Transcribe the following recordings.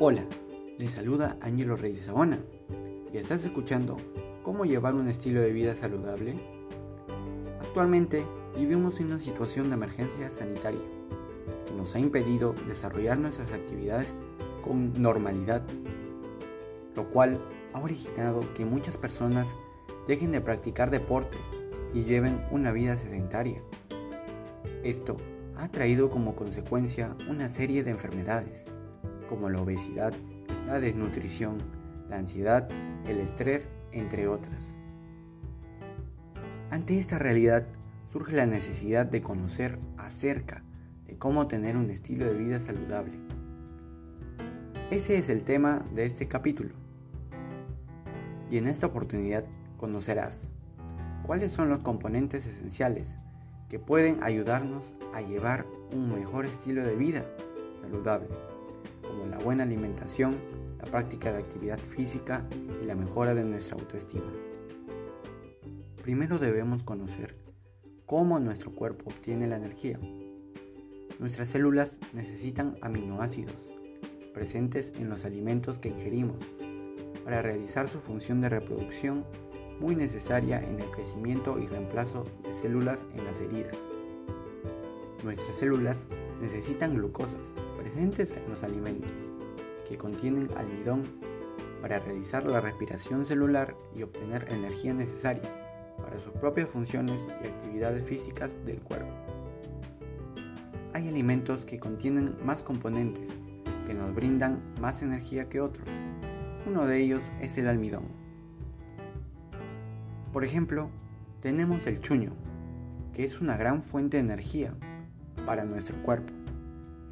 Hola, les saluda Ángelo Reyes Sabona y estás escuchando cómo llevar un estilo de vida saludable. Actualmente vivimos en una situación de emergencia sanitaria que nos ha impedido desarrollar nuestras actividades con normalidad, lo cual ha originado que muchas personas dejen de practicar deporte y lleven una vida sedentaria. Esto ha traído como consecuencia una serie de enfermedades, como la obesidad, la desnutrición, la ansiedad, el estrés, entre otras. Ante esta realidad surge la necesidad de conocer acerca de cómo tener un estilo de vida saludable. Ese es el tema de este capítulo. Y en esta oportunidad conocerás cuáles son los componentes esenciales que pueden ayudarnos a llevar un mejor estilo de vida saludable, como la buena alimentación, la práctica de actividad física y la mejora de nuestra autoestima. Primero debemos conocer cómo nuestro cuerpo obtiene la energía. Nuestras células necesitan aminoácidos presentes en los alimentos que ingerimos para realizar su función de reproducción muy necesaria en el crecimiento y reemplazo de células en las heridas. Nuestras células necesitan glucosas presentes en los alimentos, que contienen almidón para realizar la respiración celular y obtener energía necesaria para sus propias funciones y actividades físicas del cuerpo. Hay alimentos que contienen más componentes que nos brindan más energía que otros. Uno de ellos es el almidón. Por ejemplo, tenemos el chuño, que es una gran fuente de energía para nuestro cuerpo,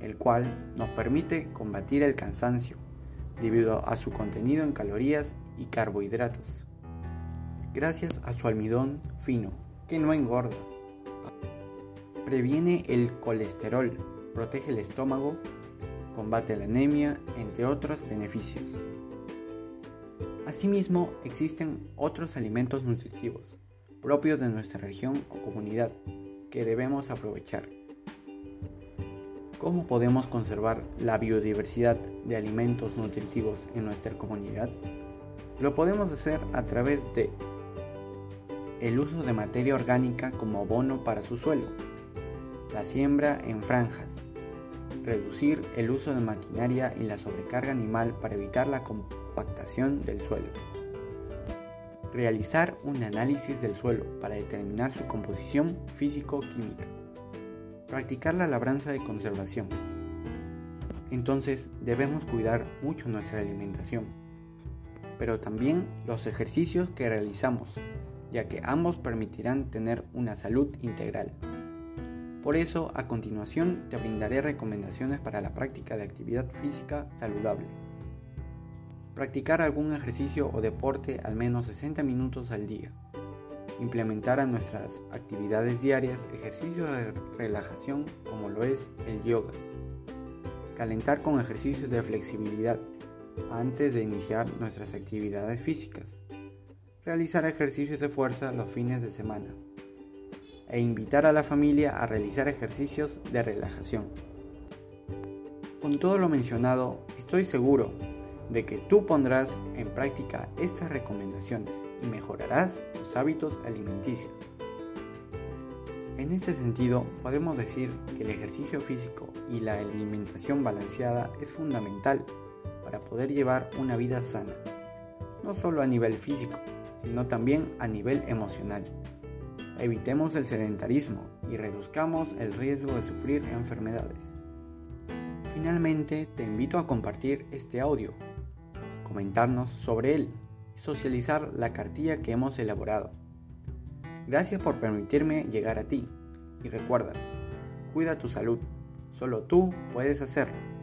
el cual nos permite combatir el cansancio debido a su contenido en calorías y carbohidratos. Gracias a su almidón fino, que no engorda. Previene el colesterol, protege el estómago, combate la anemia, entre otros beneficios. Asimismo, existen otros alimentos nutritivos propios de nuestra región o comunidad que debemos aprovechar. ¿Cómo podemos conservar la biodiversidad de alimentos nutritivos en nuestra comunidad? Lo podemos hacer a través de el uso de materia orgánica como abono para su suelo, la siembra en franjas, reducir el uso de maquinaria y la sobrecarga animal para evitar la compactación del suelo. Realizar un análisis del suelo para determinar su composición físico-química. Practicar la labranza de conservación. Entonces debemos cuidar mucho nuestra alimentación, pero también los ejercicios que realizamos, ya que ambos permitirán tener una salud integral. Por eso, a continuación te brindaré recomendaciones para la práctica de actividad física saludable. Practicar algún ejercicio o deporte al menos 60 minutos al día. Implementar a nuestras actividades diarias ejercicios de relajación como lo es el yoga. Calentar con ejercicios de flexibilidad antes de iniciar nuestras actividades físicas. Realizar ejercicios de fuerza los fines de semana e invitar a la familia a realizar ejercicios de relajación. Con todo lo mencionado, estoy seguro de que tú pondrás en práctica estas recomendaciones y mejorarás tus hábitos alimenticios. En este sentido, podemos decir que el ejercicio físico y la alimentación balanceada es fundamental para poder llevar una vida sana, no solo a nivel físico, sino también a nivel emocional. Evitemos el sedentarismo y reduzcamos el riesgo de sufrir enfermedades. Finalmente, te invito a compartir este audio, comentarnos sobre él y socializar la cartilla que hemos elaborado. Gracias por permitirme llegar a ti y recuerda, cuida tu salud, solo tú puedes hacerlo.